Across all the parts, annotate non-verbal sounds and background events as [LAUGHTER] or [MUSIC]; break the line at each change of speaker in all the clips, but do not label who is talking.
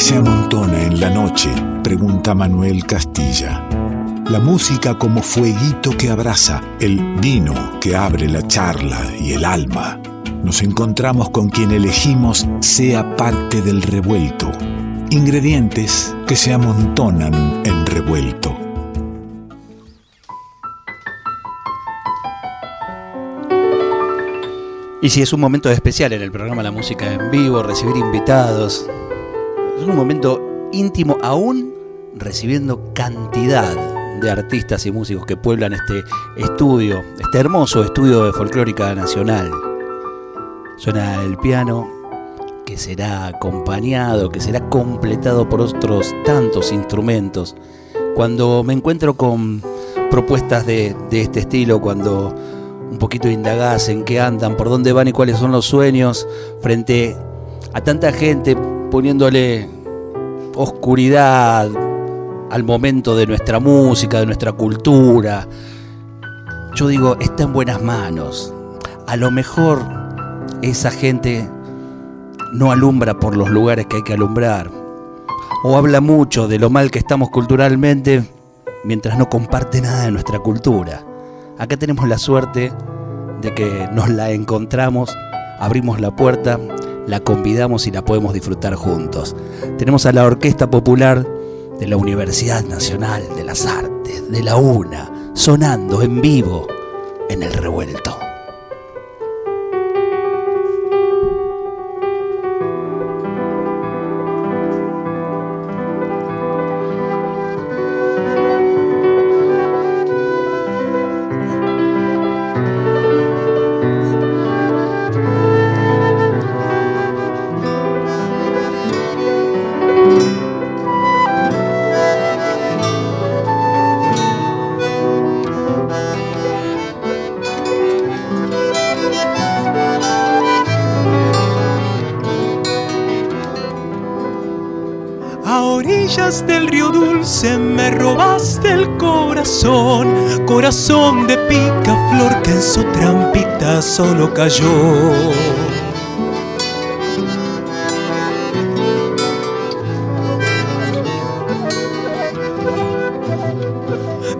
¿Qué se amontona en la noche? Pregunta Manuel Castilla. La música como fueguito que abraza, el vino que abre la charla y el alma. Nos encontramos con quien elegimos sea parte del revuelto. Ingredientes que se amontonan en revuelto.
Y si es un momento especial en el programa La Música en Vivo, recibir invitados. Es un momento íntimo aún recibiendo cantidad de artistas y músicos que pueblan este estudio, este hermoso estudio de folclórica nacional. Suena el piano que será acompañado, que será completado por otros tantos instrumentos. Cuando me encuentro con propuestas de, este estilo, cuando un poquito indagás en qué andan, por dónde van y cuáles son los sueños, frente a tanta gente poniéndole oscuridad al momento de nuestra música, de nuestra cultura. Yo digo, está en buenas manos. A lo mejor esa gente no alumbra por los lugares que hay que alumbrar. O habla mucho de lo mal que estamos culturalmente mientras no comparte nada de nuestra cultura. Acá tenemos la suerte de que nos la encontramos, abrimos la puerta, la convidamos y la podemos disfrutar juntos. Tenemos a la Orquesta Popular de la Universidad Nacional de las Artes, de la UNA, sonando en vivo en el revuelto.
De pica flor que en su trampita solo cayó.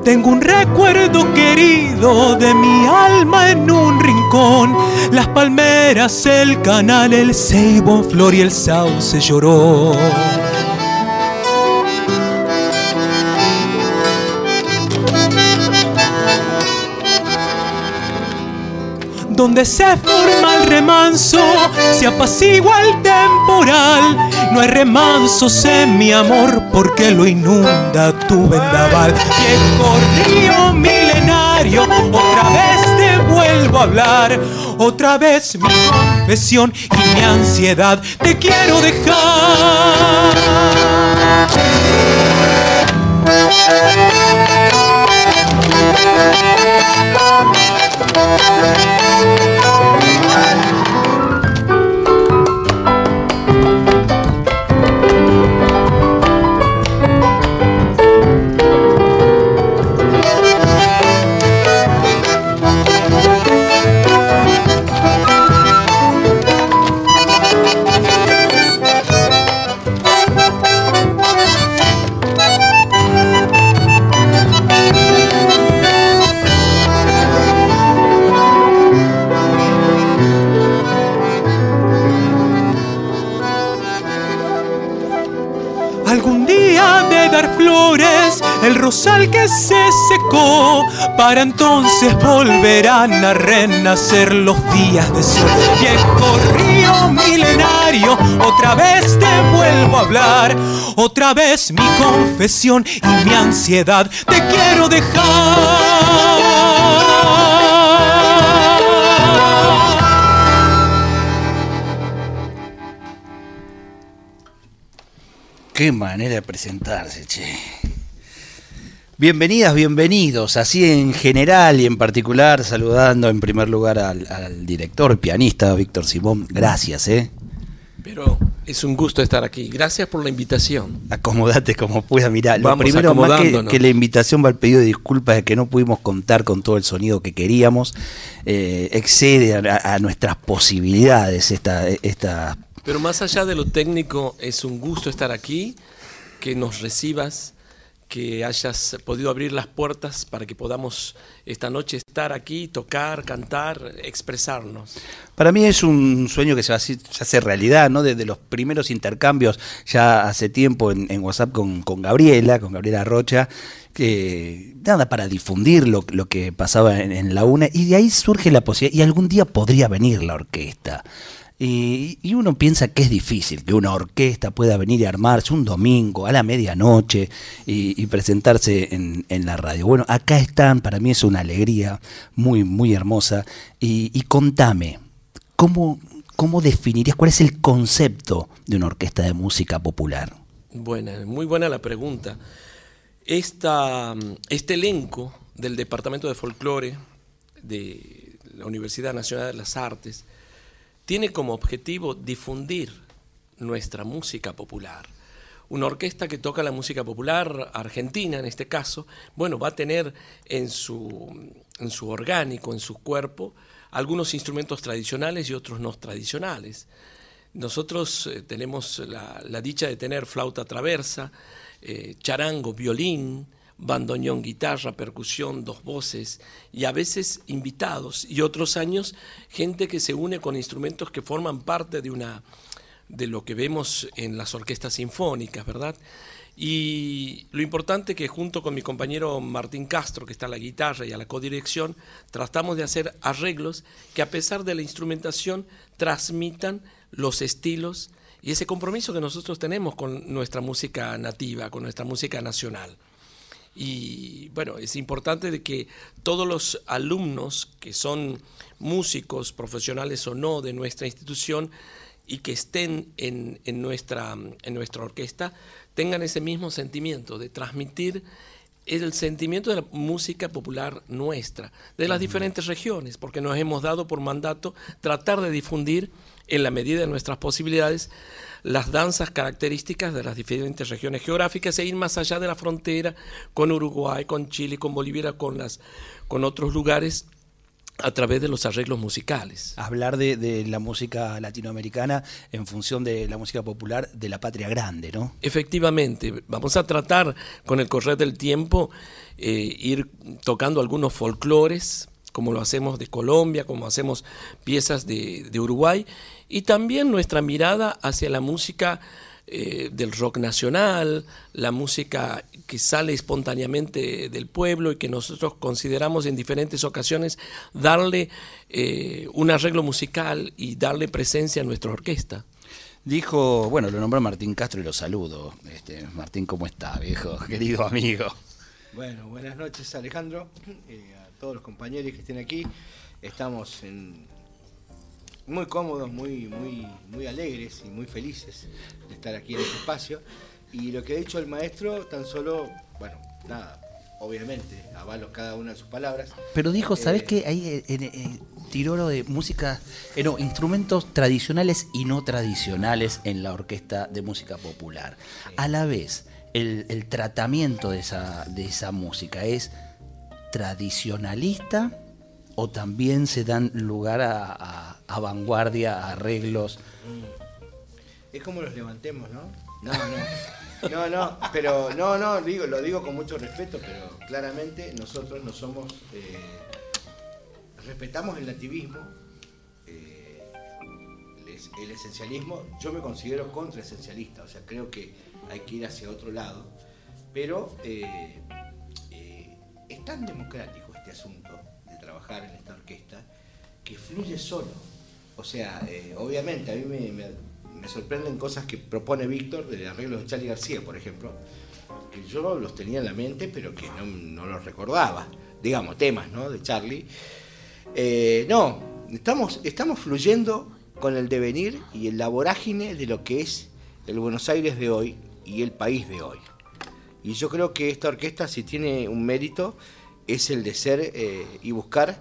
Tengo un recuerdo querido de mi alma en un rincón. Las palmeras, el canal, el ceibo flor y el sauce lloró. Donde se forma el remanso, se apacigua el temporal. No hay remansos en mi amor porque lo inunda tu vendaval. Viejo río milenario, otra vez te vuelvo a hablar. Otra vez mi confesión y mi ansiedad te quiero dejar. El rosal que se secó, para entonces volverán a renacer los días de sol. Viejo río milenario, otra vez te vuelvo a hablar, otra vez mi confesión y mi ansiedad te quiero dejar.
Qué manera de presentarse, che. Bienvenidas, bienvenidos, así en general y en particular, saludando en primer lugar al, director, pianista Víctor Simón. Gracias, ¿eh?
Pero es un gusto estar aquí. Gracias por la invitación.
Acomodate como pueda. mirar. lo primero más que, la invitación va al pedido de disculpas de que no pudimos contar con todo el sonido que queríamos. Eh, excede a, nuestras posibilidades esta, esta
Pero más allá de lo técnico, es un gusto estar aquí, que nos recibas, que hayas podido abrir las puertas para que podamos esta noche estar aquí, tocar, cantar, expresarnos.
Para mí es un sueño que se hacer realidad, ¿no? Desde los primeros intercambios ya hace tiempo en, WhatsApp con, Gabriela, con Gabriela Rocha, que nada, para difundir lo, que pasaba en, en la UNA, y de ahí surge la posibilidad, y algún día podría venir la orquesta. Y, uno piensa que es difícil que una orquesta pueda venir y armarse un domingo a la medianoche y, presentarse en, la radio. Bueno, acá están, para mí es una alegría muy, muy hermosa. Y, contame, ¿cómo, ¿cómo definirías cuál es el concepto de una orquesta de música popular?
Buena, muy buena la pregunta. Este elenco del Departamento de Folclore de la Universidad Nacional de las Artes, tiene como objetivo difundir nuestra música popular. Una orquesta que toca la música popular argentina, en este caso, bueno, va a tener en su, en su orgánico, en su cuerpo, algunos instrumentos tradicionales y otros no tradicionales. Nosotros eh, tenemos la, dicha de tener flauta traversa, eh, charango, violín, bandoneón, guitarra, percusión, dos voces y a veces invitados y otros años gente que se une con instrumentos que forman parte de una de lo que vemos en las orquestas sinfónicas, ¿verdad? Y lo importante que junto con mi compañero Martín Castro, que está a la guitarra y a la codirección, tratamos de hacer arreglos que a pesar de la instrumentación transmitan los estilos y ese compromiso que nosotros tenemos con nuestra música nativa, con nuestra música nacional. Y bueno, es importante de que todos los alumnos que son músicos, profesionales o no de nuestra institución y que estén en, nuestra, en nuestra orquesta, tengan ese mismo sentimiento de transmitir el sentimiento de la música popular nuestra, de las diferentes regiones, porque nos hemos dado por mandato tratar de difundir en la medida de nuestras posibilidades las danzas características de las diferentes regiones geográficas e ir más allá de la frontera con Uruguay, con Chile, con Bolivia, con, las, con otros lugares a través de los arreglos musicales.
Hablar de, la música latinoamericana en función de la música popular de la patria grande, ¿no?
Efectivamente, vamos a tratar con el correr del tiempo eh, ir tocando algunos folclores, como lo hacemos de Colombia, como hacemos piezas de, de Uruguay, y también nuestra mirada hacia la música eh, del rock nacional, la música que sale espontáneamente del pueblo y que nosotros consideramos en diferentes ocasiones darle eh, un arreglo musical y darle presencia a nuestra orquesta.
Dijo, bueno, lo nombró Martín Castro y lo saludo. Este, Martín, ¿cómo está, viejo? [LAUGHS] Querido amigo.
Bueno, buenas noches, Alejandro, eh, a todos los compañeros que estén aquí. Estamos en muy cómodos, muy, muy, muy alegres y muy felices de estar aquí en este espacio. Y lo que ha dicho el maestro, tan solo, bueno, nada, obviamente, avalo cada una de sus palabras.
Pero dijo, ¿sabes eh, qué? Ahí eh, eh, tiró lo de música, no, instrumentos tradicionales y no tradicionales en la orquesta de música popular. A la vez, el, el tratamiento de esa, de esa música es tradicionalista o también se dan lugar a, vanguardia, a arreglos.
Mm. Es como los levantemos, ¿no? No, no. No, no, pero no, no, digo, lo digo con mucho respeto, pero claramente nosotros no somos. Eh, respetamos el nativismo, eh, el esencialismo. Yo me considero contra-esencialista, o sea, creo que hay que ir hacia otro lado, pero eh, es tan democrático este asunto trabajar en esta orquesta, que fluye solo. O sea, eh, obviamente a mí me, sorprenden cosas que propone Víctor de arreglos de Charlie García, por ejemplo, que yo los tenía en la mente, pero que no, los recordaba. Digamos, temas ¿no? de Charlie. Eh, no, estamos, estamos fluyendo con el devenir y el la vorágine de lo que es el Buenos Aires de hoy y el país de hoy. Y yo creo que esta orquesta, si tiene un mérito, es el de ser eh, y buscar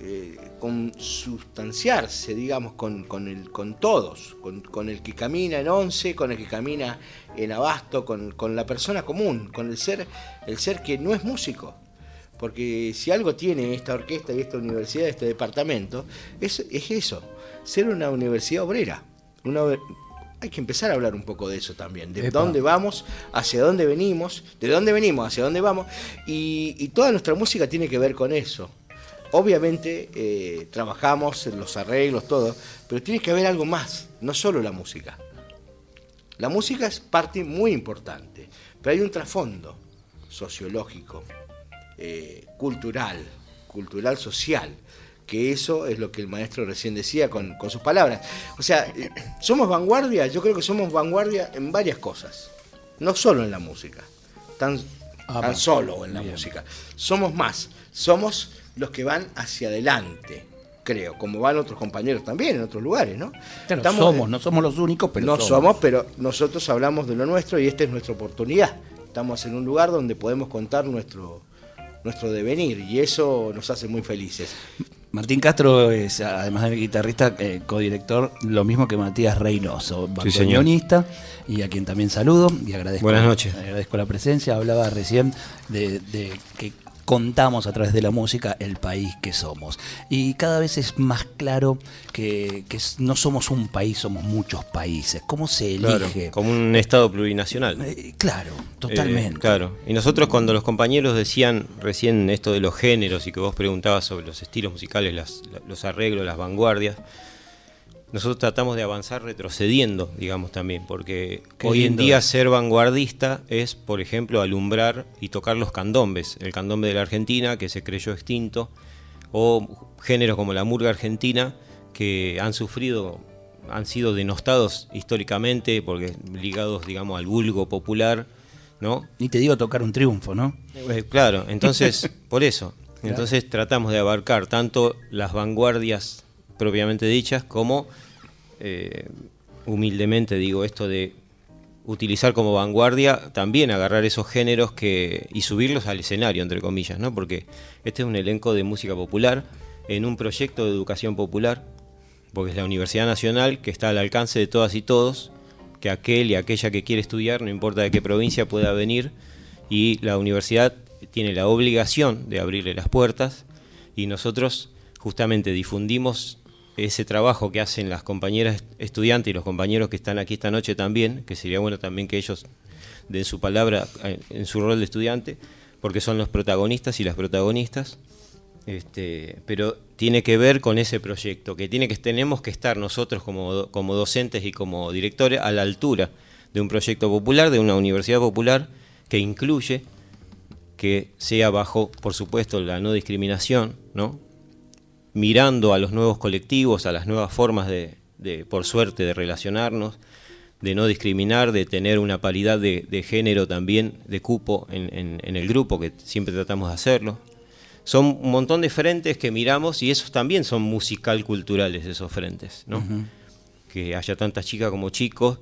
eh, consustanciarse, digamos, con, el, con todos, con, el que camina en once, con el que camina en abasto, con, la persona común, con el ser, el ser que no es músico. Porque si algo tiene esta orquesta y esta universidad, este departamento, es, es eso, ser una universidad obrera, una hay que empezar a hablar un poco de eso también, de dónde vamos, hacia dónde venimos, de dónde venimos, hacia dónde vamos, y, toda nuestra música tiene que ver con eso. Obviamente eh, trabajamos en los arreglos, todo, pero tiene que haber algo más, no solo la música. La música es parte muy importante, pero hay un trasfondo sociológico, eh, cultural, cultural social, que eso es lo que el maestro recién decía con, sus palabras. O sea, eh, somos vanguardia, yo creo que somos vanguardia en varias cosas, no solo en la música, tan, ah, solo en la música. Somos más, somos los que van hacia adelante, creo, como van otros compañeros también en otros lugares, ¿no?
somos, no somos los únicos, pero
no somos, pero nosotros hablamos de lo nuestro y esta es nuestra oportunidad. Estamos en un lugar donde podemos contar nuestro nuestro devenir y eso nos hace muy felices.
Martín Castro es, además de guitarrista, eh, codirector, lo mismo que Matías Reynoso, bandoneonista, y a quien también saludo y agradezco,
Buenas noches.
agradezco la presencia. Hablaba recién de, de que contamos a través de la música el país que somos. Y cada vez es más claro que, no somos un país, somos muchos países. ¿Cómo se elige?
como un Estado plurinacional.
Eh, claro, totalmente.
Eh, claro. Y nosotros cuando los compañeros decían recién esto de los géneros y que vos preguntabas sobre los estilos musicales, los arreglos, las vanguardias, nosotros tratamos de avanzar retrocediendo, digamos también, porque hoy en día ser vanguardista es, por ejemplo, alumbrar y tocar los candombes, el candombe de la Argentina que se creyó extinto, o géneros como la murga argentina que han sufrido, han sido denostados históricamente porque ligados, digamos, al vulgo popular, ¿no?
Ni te digo tocar un triunfo, ¿no?
Eh, claro, entonces, [LAUGHS] por eso, entonces tratamos de abarcar tanto las vanguardias propiamente dichas, como eh, humildemente digo esto de utilizar como vanguardia también agarrar esos géneros que y subirlos al escenario entre comillas, ¿no? Porque este es un elenco de música popular en un proyecto de educación popular, porque es la Universidad Nacional que está al alcance de todas y todos, que aquel y aquella que quiere estudiar, no importa de qué provincia pueda venir, y la universidad tiene la obligación de abrirle las puertas y nosotros justamente difundimos ese trabajo que hacen las compañeras estudiantes y los compañeros que están aquí esta noche también, que sería bueno también que ellos den su palabra eh, en su rol de estudiante, porque son los protagonistas y las protagonistas. Este, pero tiene que ver con ese proyecto, que, tiene que tenemos que estar nosotros como, como docentes y como directores a la altura de un proyecto popular, de una universidad popular que incluye, que sea bajo, por supuesto, la no discriminación, ¿no? Mirando a los nuevos colectivos, a las nuevas formas de, por suerte, de relacionarnos, de no discriminar, de tener una paridad de, género también, de cupo en, el grupo, que siempre tratamos de hacerlo. Son un montón de frentes que miramos y esos también son musical culturales, esos frentes, ¿no? Que haya tantas chicas como chicos,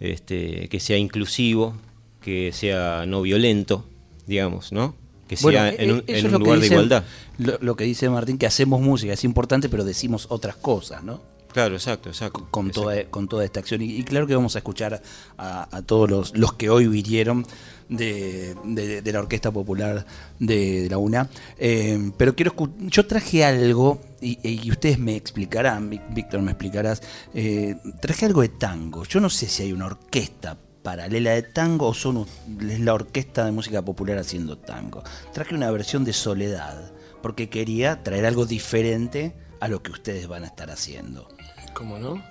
este, que sea inclusivo, que sea no violento, digamos, ¿no? Que sea en un, eh, lugar de igualdad.
Lo, que dice Martín, que hacemos música, es importante, pero decimos otras cosas, ¿no?
Claro, exacto, exacto.
Con, Toda, con toda esta acción. Y, claro que vamos a escuchar a, todos los, los, que hoy vinieron de, la Orquesta Popular de, la UNA. Eh, pero quiero yo traje algo, y, ustedes me explicarán, Víctor, me explicarás, eh, traje algo de tango. Yo no sé si hay una orquesta paralela de tango o son es la orquesta de música popular haciendo tango. Traje una versión de Soledad porque quería traer algo diferente a lo que ustedes van a estar haciendo.
¿Cómo no?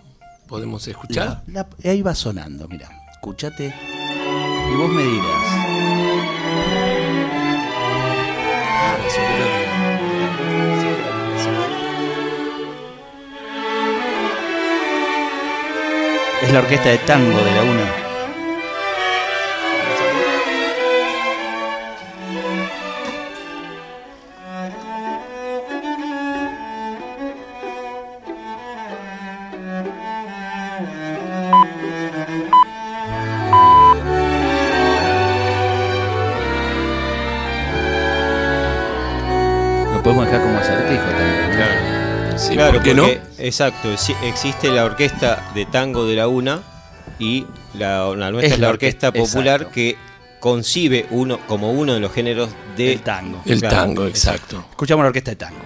¿Podemos escuchar?
ahí va sonando, mira, escúchate y vos me dirás. Es la orquesta de tango de la UNA.
Claro, porque, no? Exacto, existe la orquesta de tango de la UNA y la, nuestra es la, orquesta, popular que concibe uno como uno de los géneros de
tango.
El tango, exacto.
Escuchamos la orquesta de tango.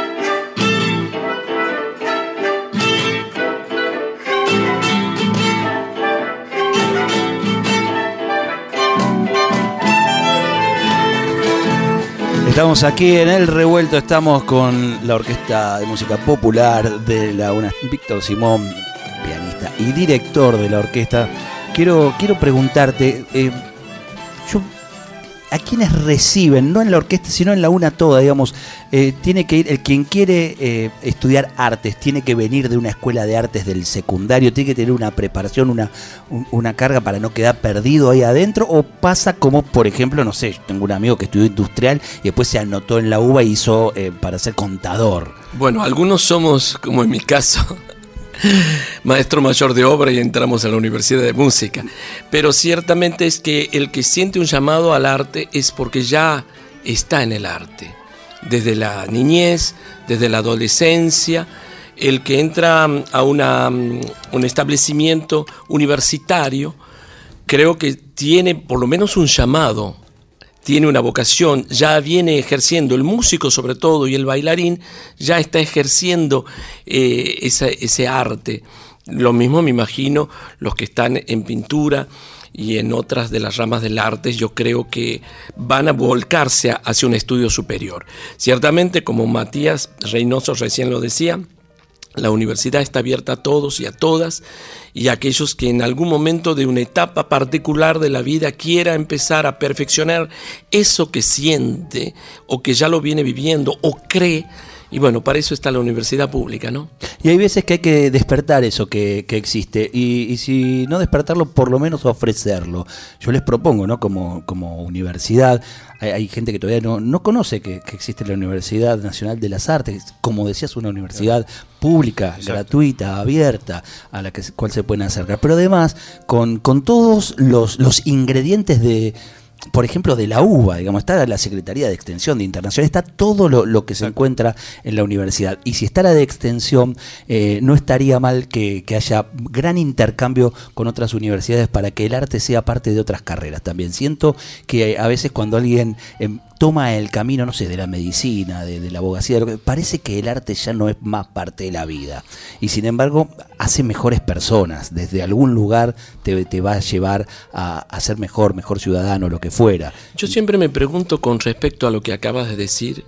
Estamos aquí en el revuelto, estamos con la Orquesta de Música Popular de la UNA, Víctor Simón, pianista y director de la orquesta. Quiero, quiero preguntarte, eh, ¿a quiénes reciben, no en la orquesta, sino en la UNA toda, digamos? eh, tiene que ir, el quien quiere eh, estudiar artes, tiene que venir de una escuela de artes del secundario, tiene que tener una preparación, una, un- una carga para no quedar perdido ahí adentro, o pasa como, por ejemplo, no sé, yo tengo un amigo que estudió industrial y después se anotó en la UBA y hizo eh, para ser contador.
Bueno, algunos somos, como en mi caso, maestro mayor de obra y entramos a la Universidad de Música. Pero ciertamente es que el que siente un llamado al arte es porque ya está en el arte. Desde la niñez, desde la adolescencia, el que entra a una, un establecimiento universitario, creo que tiene por lo menos un llamado tiene una vocación, ya viene ejerciendo, el músico sobre todo y el bailarín ya está ejerciendo eh, ese arte. Lo mismo me imagino los que están en pintura y en otras de las ramas del arte, yo creo que van a volcarse hacia un estudio superior. Ciertamente, como Matías Reynoso recién lo decía, la universidad está abierta a todos y a todas y a aquellos que en algún momento de una etapa particular de la vida quiera empezar a perfeccionar eso que siente o que ya lo viene viviendo o cree. Y bueno, para eso está la universidad pública, ¿no?
Y hay veces que hay que despertar eso que, que existe. Y, y si no despertarlo, por lo menos ofrecerlo. Yo les propongo, ¿no? Como, como universidad, hay, hay gente que todavía no, no conoce que, que existe la Universidad Nacional de las Artes. Como decías, una universidad pública, gratuita, abierta, a la que, se- cual se pueden acercar. Pero además, con, con todos los, los ingredientes de por ejemplo, de la UBA, digamos, está la Secretaría de Extensión de Internacional, está todo lo, lo que se encuentra en la universidad. Y si está la de Extensión, eh, no estaría mal que, que haya gran intercambio con otras universidades para que el arte sea parte de otras carreras también. Siento que a veces cuando alguien em, toma el camino, no sé, de la medicina, de, la abogacía, lo que, parece que el arte ya no es más parte de la vida. Y sin embargo, hace mejores personas. Desde algún lugar te, te va a llevar a, a ser mejor, mejor ciudadano, lo que fuera.
Yo siempre me pregunto con respecto a lo que acabas de decir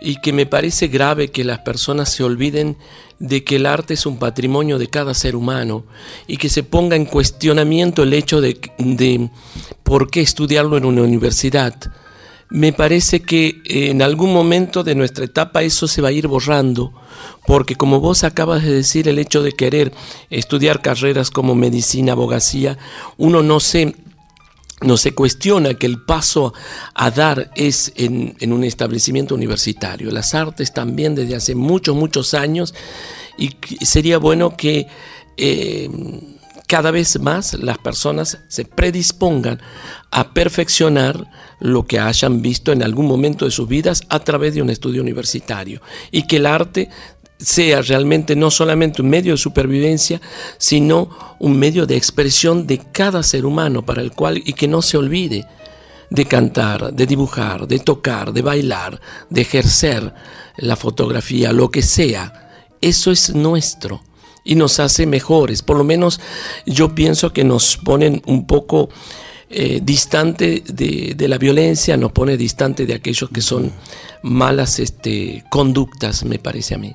y que me parece grave que las personas se olviden de que el arte es un patrimonio de cada ser humano y que se ponga en cuestionamiento el hecho de, de por qué estudiarlo en una universidad. Me parece que en algún momento de nuestra etapa eso se va a ir borrando, porque como vos acabas de decir, el hecho de querer estudiar carreras como medicina, abogacía, uno no se no se cuestiona que el paso a dar es en, en un establecimiento universitario. Las artes también desde hace muchos, muchos años y sería bueno que eh, cada vez más las personas se predispongan a perfeccionar lo que hayan visto en algún momento de sus vidas a través de un estudio universitario y que el arte sea realmente no solamente un medio de supervivencia, sino un medio de expresión de cada ser humano para el cual y que no se olvide de cantar, de dibujar, de tocar, de bailar, de ejercer la fotografía, lo que sea. Eso es nuestro y nos hace mejores. Por lo menos yo pienso que nos ponen un poco eh, distante de, de la violencia, nos pone distante de aquellos que son malas este, conductas, me parece a mí.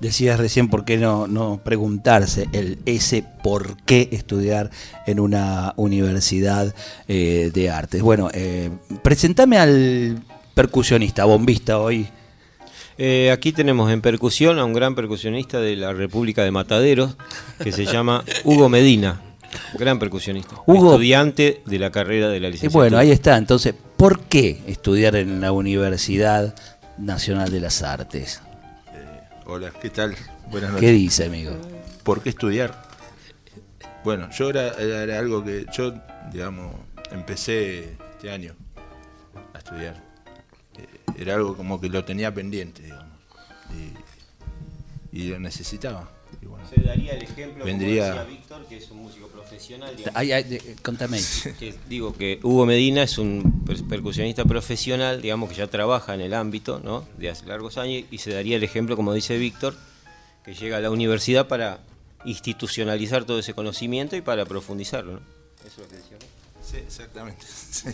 Decías recién por qué no, no preguntarse el ese por qué estudiar en una universidad eh, de artes. Bueno, eh, presentame al percusionista, bombista hoy.
Eh, aquí tenemos en percusión a un gran percusionista de la República de Mataderos que se llama Hugo Medina. Gran percusionista.
Hugo-
Estudiante de la carrera de la
Y
licenciatura.
bueno, ahí está. Entonces, ¿por qué estudiar en la Universidad Nacional de las Artes?
Hola, ¿qué tal? Buenas
¿Qué
noches.
dice, amigo?
¿Por qué estudiar? Bueno, yo era algo que yo, digamos, empecé este año a estudiar. Era algo como que lo tenía pendiente, digamos. Y, y lo necesitaba. Y bueno,
Se daría el ejemplo,
Vendría-
como decía Víctor, que es un músico profesional.
Ay, ay, de- contame. [LAUGHS]
Que digo que Hugo Medina es un per- percusionista profesional, digamos que ya trabaja en el ámbito, ¿no? De hace largos años y se daría el ejemplo, como dice Víctor, que llega a la universidad para institucionalizar todo ese conocimiento y para profundizarlo, ¿no? Eso es lo que decía.
Sí, exactamente. [LAUGHS] sí.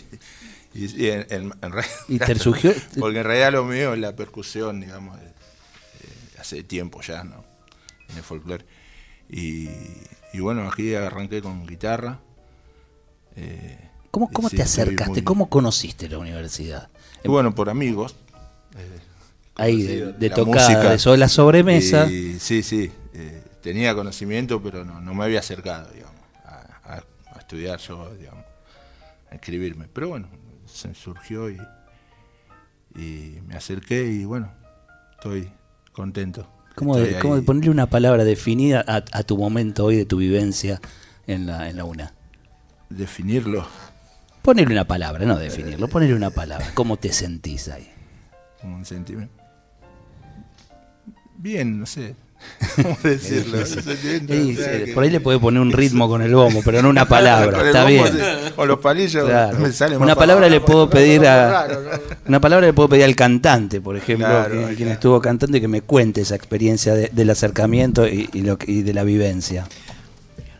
Y, y en, en- en realidad-
¿Y te surgió? [LAUGHS]
Porque en realidad lo mío es la percusión, digamos, eh, hace tiempo ya, ¿no? En el folclore. Y, y bueno, aquí arranqué con guitarra. eh,
¿Cómo, cómo
sí,
te acercaste?
muy-
¿Cómo conociste la universidad?
Y bueno, por amigos. eh,
Ahí, de, de tocada,
música.
de la sobremesa.
Y, sí, sí. eh, tenía conocimiento, pero no, no me había acercado, digamos, a, a- a estudiar yo, digamos, escribirme. Pero bueno, se surgió y, y me acerqué y bueno, estoy contento.
¿Cómo,
Estoy
de, cómo de ponerle una palabra definida a, a tu momento hoy de tu vivencia en la, en la UNA?
Definirlo
Ponerle una palabra, no definirlo, ponerle una palabra. ¿Cómo te sentís ahí?
un sentimiento. Bien, no sé.
Por ahí le puede poner un ritmo con el bombo, pero no una [LAUGHS] palabra.
Con
Está bien.
sí, Con los palillos
Claro.
me sale más
Una palabra le puedo pedir a una palabra le puedo pedir al cantante, por ejemplo,
Claro,
que-
claro.
quien estuvo cantando y que me cuente esa experiencia de- del acercamiento y, y lo que- y de la vivencia.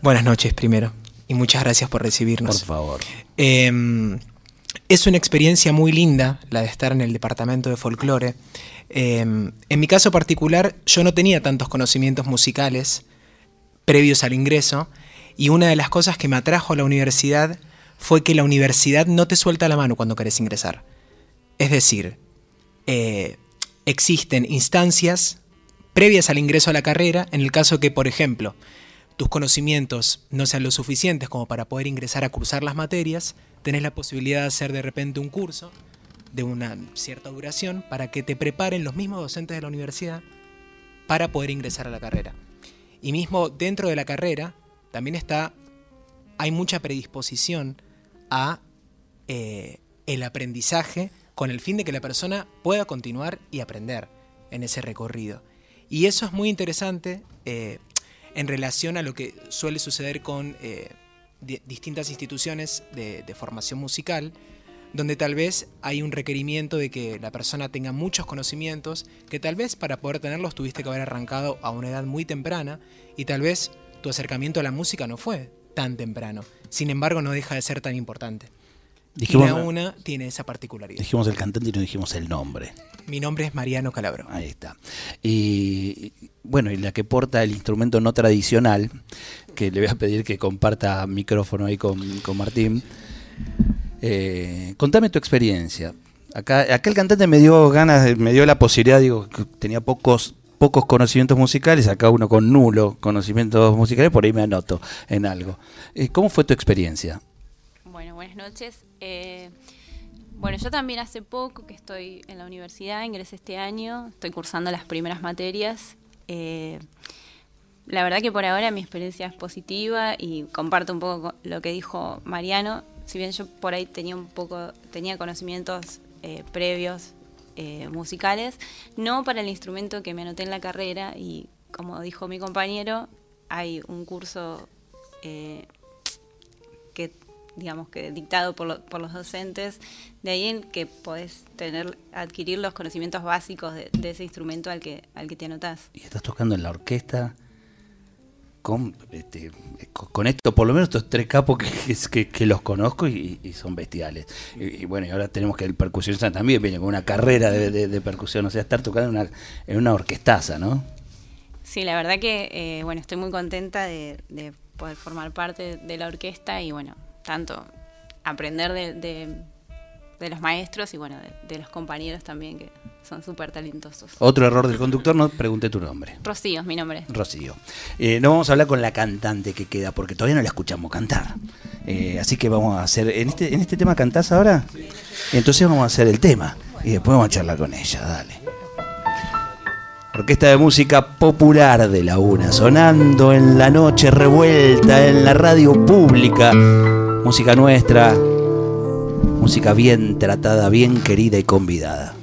Buenas noches primero y muchas gracias por
Por
recibirnos.
favor.
Eh, es una experiencia muy linda la de estar en el departamento de folclore. Eh, en mi caso particular, yo no tenía tantos conocimientos musicales previos al ingreso y una de las cosas que me atrajo a la universidad fue que la universidad no te suelta la mano cuando querés ingresar. Es decir, eh, existen instancias previas al ingreso a la carrera en el caso que, por ejemplo, tus conocimientos no sean lo suficientes como para poder ingresar a cursar las materias, tenés la posibilidad de hacer de repente un curso de una cierta duración para que te preparen los mismos docentes de la universidad para poder ingresar a la carrera. Y mismo dentro de la carrera también está, hay mucha predisposición a eh, el aprendizaje con el fin de que la persona pueda continuar y aprender en ese recorrido. Y eso es muy interesante eh, en relación a lo que suele suceder con eh, di- distintas instituciones de formación musical, donde tal vez hay un requerimiento de que la persona tenga muchos conocimientos, que tal vez para poder tenerlos tuviste que haber arrancado a una edad muy temprana y tal vez tu acercamiento a la música no fue tan temprano. Sin embargo, no deja de ser tan importante.
Dijimos,
la UNA tiene esa particularidad.
dijimos el cantante y no dijimos el nombre.
Mi nombre es Mariano Calabro.
Ahí está. Y bueno, y la que porta el instrumento no tradicional, que le voy a pedir que comparta micrófono ahí con, con Martín. Eh, contame tu experiencia. Acá, acá el cantante me dio ganas, me dio la posibilidad, digo, que tenía pocos pocos conocimientos musicales, acá uno con nulo conocimientos musicales, por ahí me anoto en algo. Eh, ¿Cómo fue tu experiencia?
Buenas noches. Eh, bueno, yo también hace poco que estoy en la universidad, ingresé este año, estoy cursando las primeras materias. Eh, la verdad que por ahora mi experiencia es positiva y comparto un poco lo que dijo Mariano. Si bien yo por ahí tenía un poco, tenía conocimientos eh, previos eh, musicales, no para el instrumento que me anoté en la carrera y como dijo mi compañero, hay un curso que digamos que dictado por, lo- por los docentes, de ahí en que podés tener, adquirir los conocimientos básicos de, de ese instrumento al que, al que te anotás.
y estás tocando en la orquesta con, este, con esto, por lo menos estos tres capos que, que- que los conozco y, y son bestiales. Y, y bueno, y ahora tenemos que el percusionista también viene con una carrera de, de- de percusión, o sea, estar tocando en una, en una orquestaza, ¿no?
Sí, la verdad que eh, bueno, estoy muy contenta de, de poder formar parte de la orquesta y bueno, tanto aprender de, de- de los maestros y bueno, de, de los compañeros también que son súper talentosos.
Otro error del conductor, no pregunté tu nombre.
Rocío es mi nombre.
Rocío. Eh, no vamos a hablar con la cantante que queda, porque todavía no la escuchamos cantar. Eh, así que vamos a hacer. ¿En este, ¿En este tema cantás ahora? Entonces vamos a hacer el tema. Y después vamos a charlar con ella, dale. Orquesta de Música Popular de la UNA, sonando en la noche revuelta en la radio pública. Música nuestra, música bien tratada, bien querida y convidada.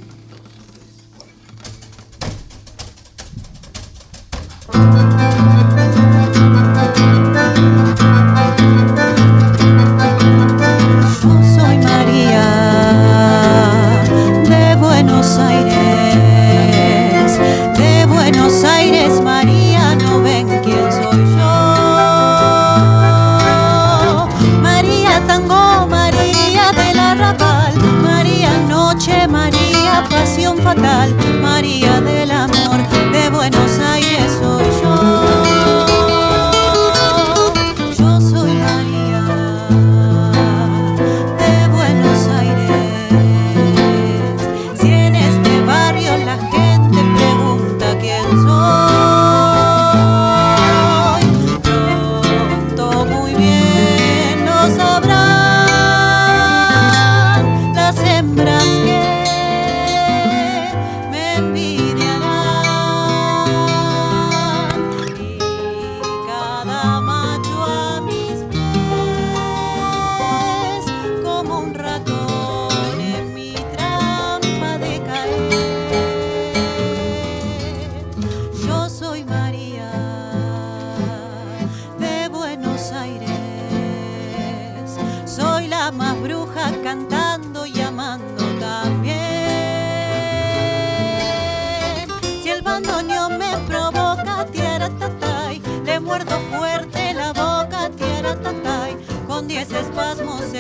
Espasmos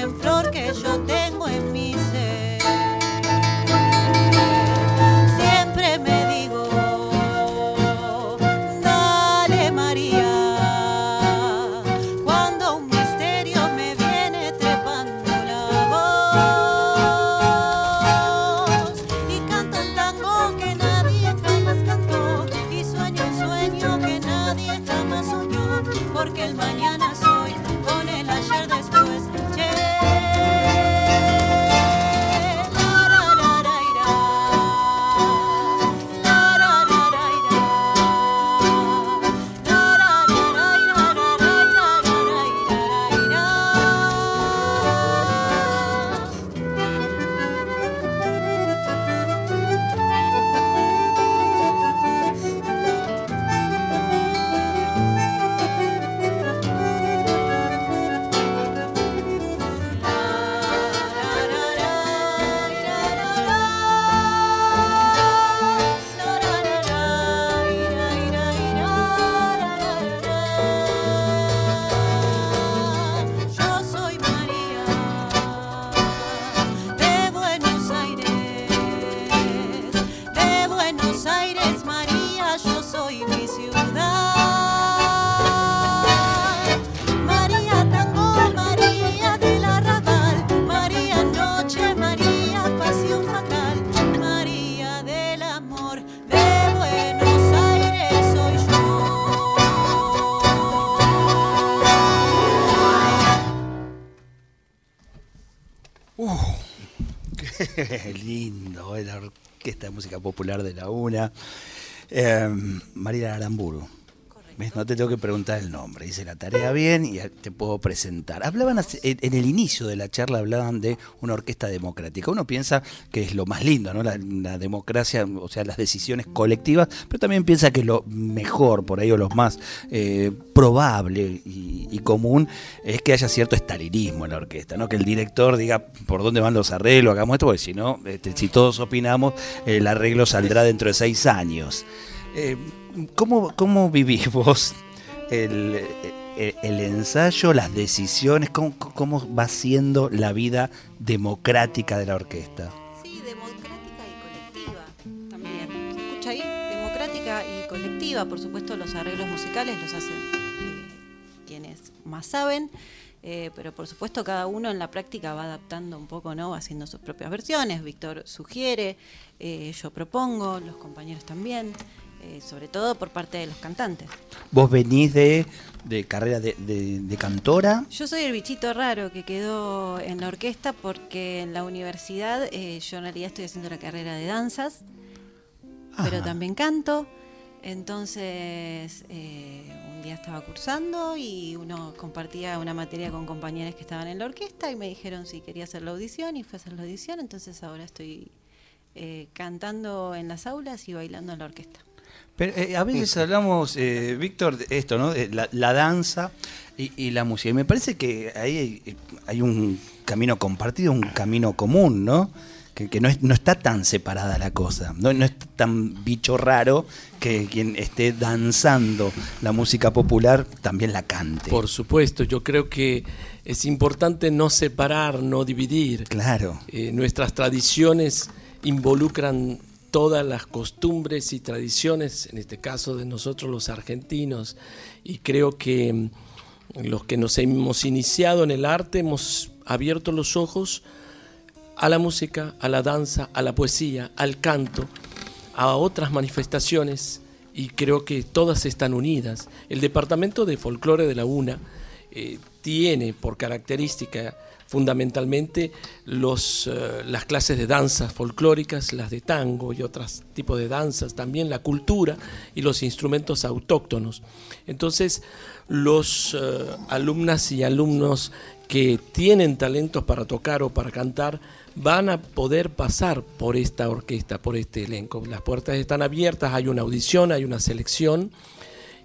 Popular de la UNA. Eh, María Aramburu. No te tengo que preguntar el nombre. Hice la tarea bien y te puedo presentar. Hablaban en el inicio de la charla hablaban de una orquesta democrática. Uno piensa que es lo más lindo, ¿no? La, la democracia, o sea, las decisiones colectivas, pero también piensa que lo mejor por ahí o lo más eh, probable y, y común es que haya cierto estalinismo en la orquesta, ¿no? Que el director diga por dónde van los arreglos, hagamos esto, porque si no, este, si todos opinamos, el arreglo saldrá dentro de seis años. Eh, ¿cómo, ¿Cómo vivís vos el, el- el ensayo, las decisiones? ¿Cómo, ¿Cómo va siendo la vida democrática de la orquesta?
Sí, democrática y colectiva también. ¿Se escucha ahí? Democrática y colectiva. Por supuesto, los arreglos musicales los hacen eh, quienes más saben. eh, pero por supuesto cada uno en la práctica va adaptando un poco, ¿no? Va haciendo sus propias versiones. Víctor sugiere, eh, yo propongo, los compañeros también, eh, sobre todo por parte de los cantantes.
¿Vos venís de, de carrera de, de- de cantora?
Yo soy el bichito raro que quedó en la orquesta porque en la universidad eh, yo en realidad estoy haciendo la carrera de danzas, pero
Ajá.
también canto. Entonces, eh, un día estaba cursando y uno compartía una materia con compañeros que estaban en la orquesta y me dijeron si quería hacer la audición y fue a hacer la audición. Entonces ahora estoy eh, cantando en las aulas y bailando en la orquesta.
Pero eh, a veces hablamos, eh, Víctor, de esto, ¿no? De la, la danza y, y la música. Y me parece que ahí hay, hay un camino compartido, un camino común, ¿no? Que, que no, es- no está tan separada la cosa. No, no es tan bicho raro que quien esté danzando la música popular también la cante.
Por supuesto, yo creo que es importante no separar, no dividir.
Claro.
Eh, nuestras tradiciones involucran todas las costumbres y tradiciones, en este caso de nosotros los argentinos, y creo que mm, los que nos hemos iniciado en el arte hemos abierto los ojos a la música, a la danza, a la poesía, al canto, a otras manifestaciones y creo que todas están unidas. El Departamento de Folclore de la UNA eh, tiene por característica fundamentalmente los, eh, las clases de danzas folclóricas, las de tango y otros tipos de danzas, también la cultura y los instrumentos autóctonos. Entonces, los eh, alumnas y alumnos que tienen talentos para tocar o para cantar van a poder pasar por esta orquesta, por este elenco. Las puertas están abiertas, hay una audición, hay una selección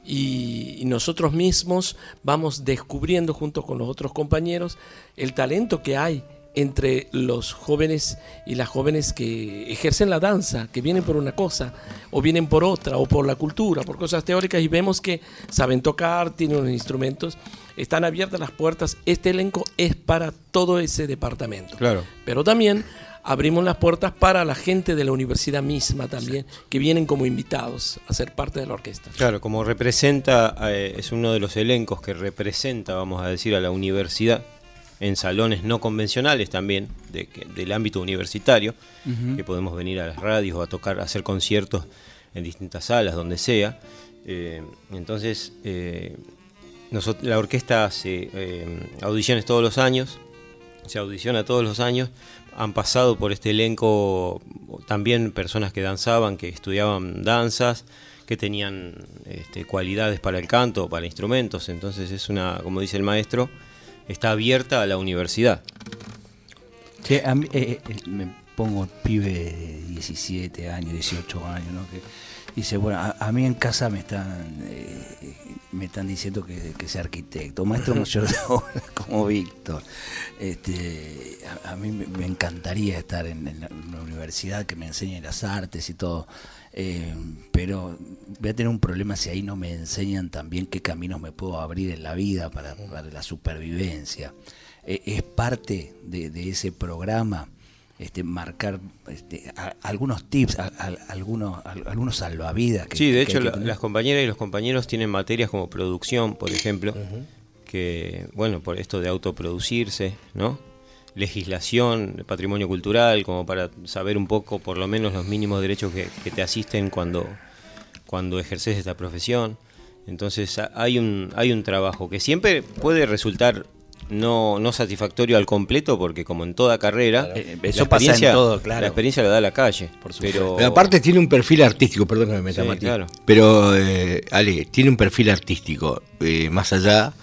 y, nosotros mismos vamos descubriendo junto con los otros compañeros el talento que hay entre los jóvenes y las jóvenes que ejercen la danza, que vienen por una cosa o vienen por otra, o por la cultura, por cosas teóricas, y vemos que saben tocar, tienen unos instrumentos, están abiertas las puertas. Este elenco es para todo ese departamento.
Claro.
Pero también abrimos las puertas para la gente de la universidad misma también, que vienen como invitados a ser parte de la orquesta.
Claro, como representa, eh, es uno de los elencos que representa, vamos a decir, a la universidad en salones no convencionales también, de que- del ámbito universitario, que podemos venir a las radios o a tocar, a hacer conciertos en distintas salas, donde sea. Eh, entonces, eh, nosot- la orquesta hace eh, audiciones todos los años, se audiciona todos los años. Han pasado por este elenco también personas que danzaban, que estudiaban danzas, que tenían este, cualidades para el canto, para instrumentos. Entonces es una, como dice el maestro, está abierta a la universidad.
Che, a mí, eh, eh, me pongo pibe de 17 años, 18 años, ¿no? Que dice, bueno, a, mí en casa me están eh, me están diciendo que, que sea arquitecto, maestro [LAUGHS] mayor de obra como Víctor. Este, a, a mí me, me encantaría estar en, en la, en universidad que me enseñe las artes y todo. Eh, pero voy a tener un problema si ahí no me enseñan también qué caminos me puedo abrir en la vida para, para la supervivencia. Eh, es parte de, de ese programa este, marcar este, a- algunos tips, a- a- algunos, algunos salvavidas. que-
Sí, de
que
hecho la- las compañeras y los compañeros tienen materias como producción, por ejemplo, que, bueno, por esto de autoproducirse, ¿no? Legislación, patrimonio cultural, como para saber un poco, por lo menos, los mínimos derechos que, que te asisten cuando, cuando ejerces esta profesión. Entonces ha- hay un, hay un trabajo que siempre puede resultar no, no satisfactorio al completo, porque como en toda carrera,
Eh,
la
eso pasa en
experiencia-
todo, claro.
La experiencia la da la calle. Pero,
Pero aparte tiene un perfil artístico, perdón que me meta
Sí,
Mati.
claro.
Pero, eh, Ale, tiene un perfil artístico. eh, más allá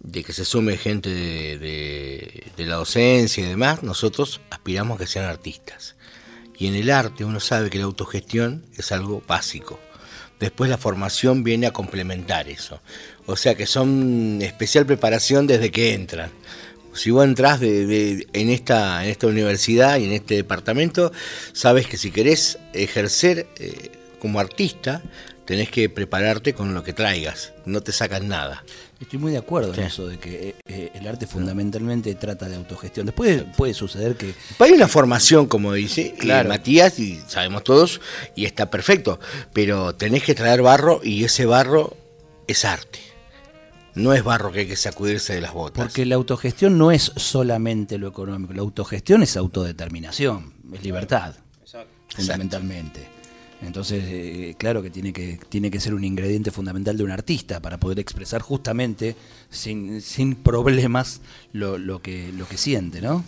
de que se sume gente de, de- de la docencia y demás, nosotros aspiramos a que sean artistas. Y en el arte uno sabe que la autogestión es algo básico. Después la formación viene a complementar eso. O sea que son especial preparación desde que entran. Si vos entras de, de- en, esta, en esta universidad y en este departamento, sabes que si querés ejercer eh, como artista, tenés que prepararte con lo que traigas. No te sacan nada.
Estoy muy de acuerdo
Sí.
en eso de que eh, eh, el arte fundamentalmente trata de autogestión. Después puede suceder que
Hay una formación, como dice
Claro.
Matías, y sabemos todos, y está perfecto, pero tenés que traer barro y ese barro es arte. No es barro que hay que sacudirse de las botas.
Porque la autogestión no es solamente lo económico, la autogestión es autodeterminación, es libertad, fundamentalmente. Entonces, eh, claro que tiene, que tiene que ser un ingrediente fundamental de un artista para poder expresar justamente, sin, sin problemas, lo, lo que, lo que siente, ¿no?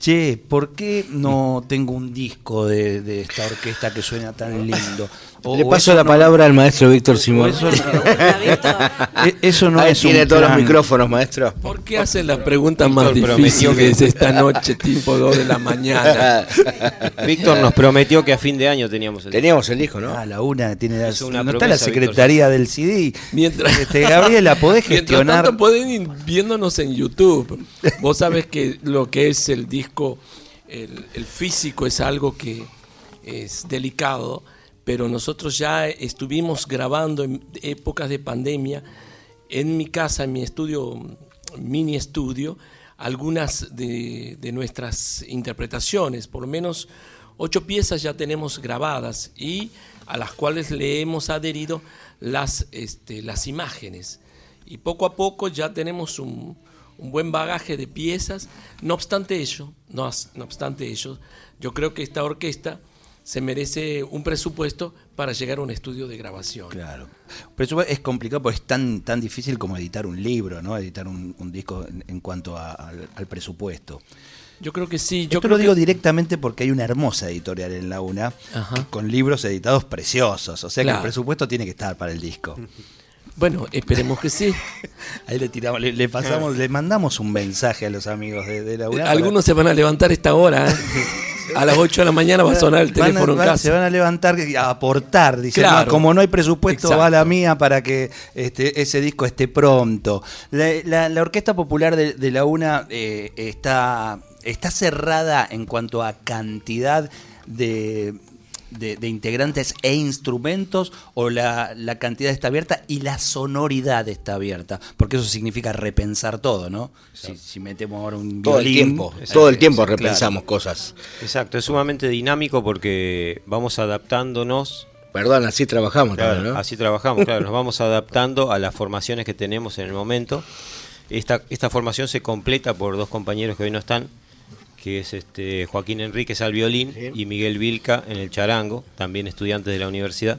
Che, ¿por qué no tengo un disco de, de esta orquesta que suena tan lindo? O-
Le paso la
no-
palabra al maestro Víctor Simón.
eso no-
Pregunta, [LAUGHS] Víctor.
e- eso no
Ahí
es un
tiene todos los micrófonos, maestro.
¿Por qué hacen las preguntas más
Víctor
difíciles
que-
esta noche, tipo 2 de la mañana? [LAUGHS]
Víctor nos prometió que a fin de año teníamos el
Teníamos el disco, ¿no?
Ah, la una tiene
Es una
no está la secretaría del CD.
Mientras,
Este, Gabriela, ¿podés [LAUGHS]
Mientras
gestionar?
tanto pueden ir viéndonos en YouTube. Vos sabes que lo que es el disco, el, el físico es algo que es delicado, pero nosotros ya estuvimos grabando en épocas de pandemia en mi casa, en mi estudio, mini estudio, algunas de, nuestras interpretaciones, por lo menos ocho piezas ya tenemos grabadas y a las cuales le hemos adherido las, este, las imágenes. Y poco a poco ya tenemos un, un buen bagaje de piezas. No obstante ello, no, no obstante ello, yo creo que esta orquesta se merece un presupuesto para llegar a un estudio de grabación.
Claro. Pero es complicado porque es tan, tan difícil como editar un libro, ¿no? Editar un, un disco en, en cuanto a- al, al presupuesto.
Yo creo que sí. Yo
Yo
creo
lo digo
que-
directamente porque hay una hermosa editorial en la UNA
Ajá.
con libros editados preciosos. O sea que el presupuesto tiene que estar para el disco.
Bueno, esperemos que sí. [LAUGHS]
Ahí le tiramos, le, le pasamos, le mandamos un mensaje a los amigos de, de la UNA. para-
Algunos se van a levantar esta hora. ¿eh? [LAUGHS] A las 8 de la mañana va a sonar el
a-
teléfono en
van-
casa.
Se van a levantar y a aportar, dicen,
Claro.
"No, como no hay presupuesto,
Exacto.
va la mía para que este, ese disco esté pronto. La, la- la Orquesta Popular de, de la UNA eh, está, está cerrada en cuanto a cantidad de, de- de integrantes e instrumentos o la, la cantidad está abierta y la sonoridad está abierta, porque eso significa repensar todo, ¿no? Si, si metemos ahora un
Todo el tiempo,
eh,
todo el tiempo
claro.
repensamos cosas.
Exacto, es sumamente dinámico porque vamos adaptándonos.
Perdón, así trabajamos
Claro,
también, ¿no?
Así trabajamos, claro, nos vamos adaptando a las formaciones que tenemos en el momento. Esta, esta formación se completa por dos compañeros que hoy no están, que es este Joaquín Enríquez al violín y Miguel Vilca en el charango, también estudiantes de la universidad.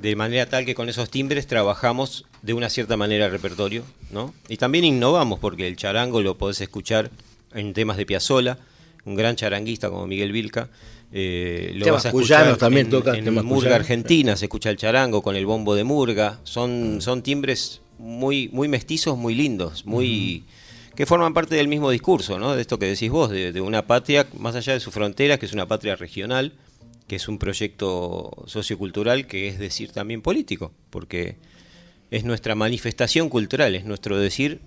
De manera tal que con esos timbres trabajamos de una cierta manera el repertorio, ¿no? Y también innovamos porque el charango lo podés escuchar en temas de Piazzolla, un gran charanguista como Miguel Vilca. eh, lo
Temas
vas a escuchar
también
en,
toca,
en Murga
cuyanos.
Argentina, se escucha el charango con el bombo de Murga. Son, son timbres muy, muy mestizos, muy lindos, muy que forman parte del mismo discurso, ¿no? De esto que decís vos, de, de una patria más allá de su frontera, que es una patria regional, que es un proyecto sociocultural, que es decir también político, porque es nuestra manifestación cultural, es nuestro decir,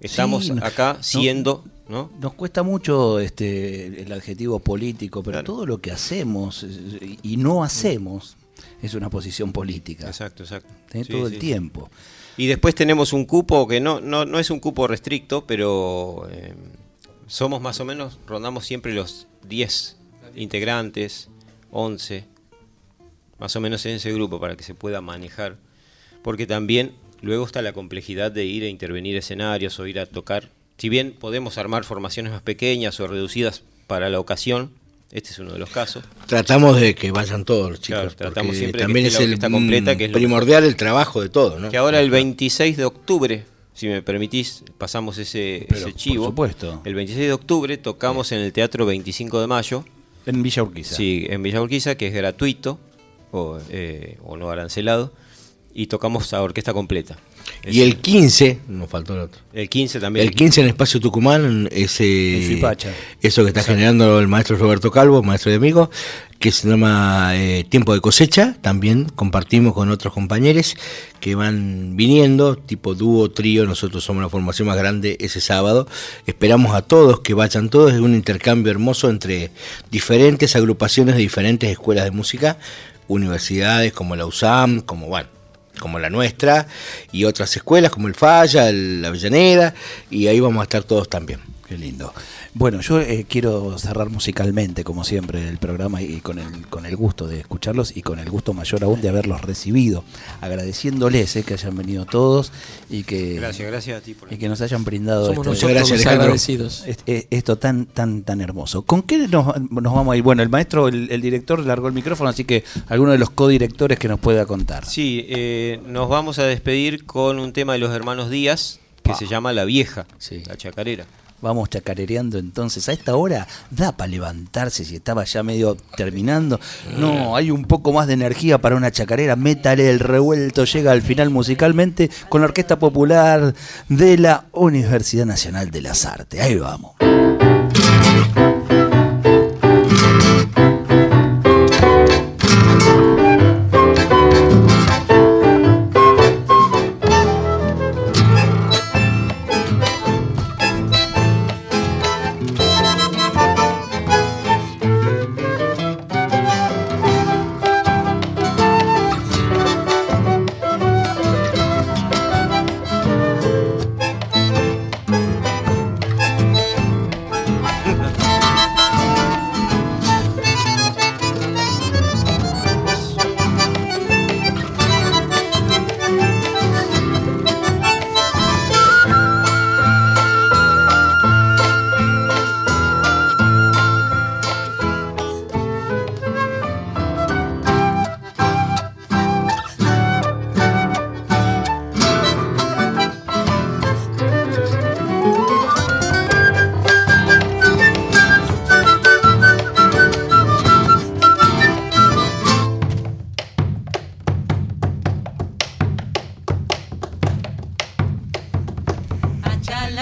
estamos
Sí,
acá siendo, ¿no?
Nos cuesta mucho este el adjetivo político, pero
Claro.
todo lo que hacemos eh, y no hacemos es una posición política.
Exacto, exacto.
¿eh?
Sí,
todo
sí.
el tiempo.
Y después tenemos un cupo que no, no, no es un cupo restricto, pero eh, somos más o menos, rondamos siempre los 10 integrantes, 11, más o menos en ese grupo para que se pueda manejar. Porque también luego está la complejidad de ir a intervenir escenarios o ir a tocar. Si bien podemos armar formaciones más pequeñas o reducidas para la ocasión, este es uno de los casos.
Tratamos de que vayan todos los chicos.
Claro, tratamos siempre que
también
esté
es el
completa, que es que-
primordial el trabajo de todo, ¿no?
Que ahora el 26 de octubre, si me permitís, pasamos ese,
Pero,
ese
por
chivo.
supuesto.
El 26 de octubre tocamos en el Teatro 25 de Mayo,
En Villa Urquiza.
sí, en Villa Urquiza, que es gratuito o, eh, o no arancelado, y tocamos a orquesta completa.
Y el 15, nos faltó el otro.
El 15 también.
El 15 en Espacio Tucumán, ese, eso que está generando el maestro Roberto Calvo, maestro de amigos, que se llama eh, Tiempo de Cosecha. También compartimos con otros compañeros que van viniendo, tipo dúo, trío. Nosotros somos la formación más grande ese sábado. Esperamos a todos que vayan todos. Es un intercambio hermoso entre diferentes agrupaciones de diferentes escuelas de música, universidades como la USAM, como bueno como la nuestra, y otras escuelas como el Falla, el- la Avellaneda, y ahí vamos a estar todos también.
Qué lindo. Bueno, yo eh, quiero cerrar musicalmente, como siempre, el programa y con el, con el gusto de escucharlos y con el gusto mayor aún de haberlos recibido, agradeciéndoles eh, que hayan venido todos y que,
Gracias, gracias a ti por
y que nos hayan brindado
Somos
este-
nosotros
gracias,
agradecidos.
est- esto tan tan tan hermoso. ¿Con qué nos, nos vamos a ir? Bueno, el maestro, el, el director largó el micrófono, así que alguno de los codirectores que nos pueda contar.
Sí, eh, nos vamos a despedir con un tema de los hermanos Díaz, que se llama La Vieja,
Sí.
la chacarera.
Vamos chacarereando entonces. A esta hora da para levantarse si estaba ya medio terminando. No, hay un poco más de energía para una chacarera. Métale el revuelto. Llega al final musicalmente con la Orquesta Popular de la Universidad Nacional de las Artes. Ahí vamos.
Achala y